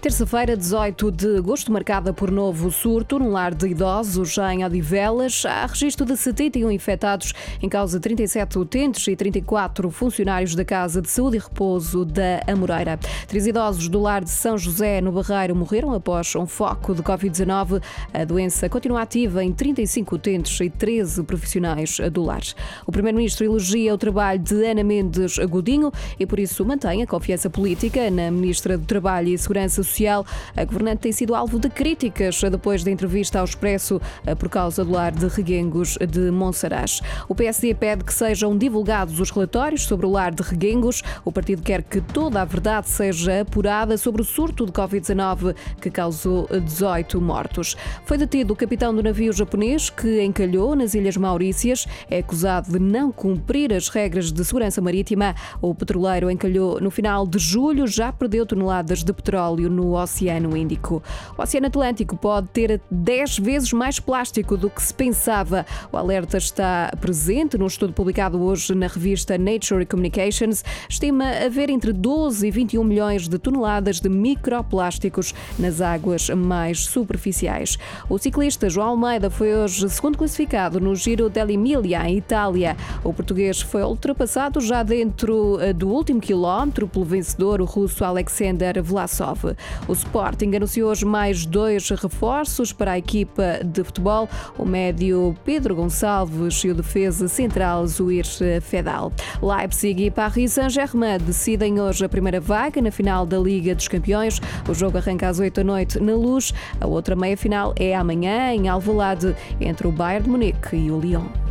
Terça-feira, 18 de agosto, marcada por novo surto no lar de idosos em Odivelas. Há registro de 71 infectados, em causa 37 utentes e 34 funcionários da Casa de Saúde e Repouso da Amoreira. Três idosos do lar de São José, no Barreiro, morreram após um foco de Covid-19. A doença continua ativa em 35 utentes e 13 profissionais do lar. O Primeiro-Ministro elogia o trabalho de Ana Mendes Godinho e, por isso, mantém a confiança política na Ministra do Trabalho e Segurança Social. A governante tem sido alvo de críticas depois da entrevista ao Expresso eh, por causa do lar de Reguengos de Monsaraz. O PSD pede que sejam divulgados os relatórios sobre o lar de Reguengos. O partido quer que toda a verdade seja apurada sobre o surto de Covid-19 que causou 18 mortos. Foi detido o capitão do navio japonês que encalhou nas Ilhas Maurícias. É acusado de não cumprir as regras de segurança marítima. O petroleiro encalhou no final de julho, já perdeu toneladas de petróleo no Oceano Índico. O Oceano Atlântico pode ter 10 vezes mais plástico do que se pensava. O alerta está presente num estudo publicado hoje na revista Nature Communications. Estima haver entre 12 e 21 milhões de toneladas de microplásticos nas águas mais superficiais. O ciclista João Almeida foi hoje segundo classificado no Giro dell'Emilia, em Itália. O português foi ultrapassado já dentro eh, do último quilómetro pelo vencedor, o russo Alexander Vlasov. O Sporting anunciou hoje mais dois reforços para a equipa de futebol, o médio Pedro Gonçalves e o defesa central Zuir Fedal. Leipzig e Paris Saint-Germain decidem hoje a primeira vaga na final da Liga dos Campeões. O jogo arranca às 8 da noite na Luz. A outra meia-final é amanhã em Alvalade entre o Bayern de Munique e o Lyon.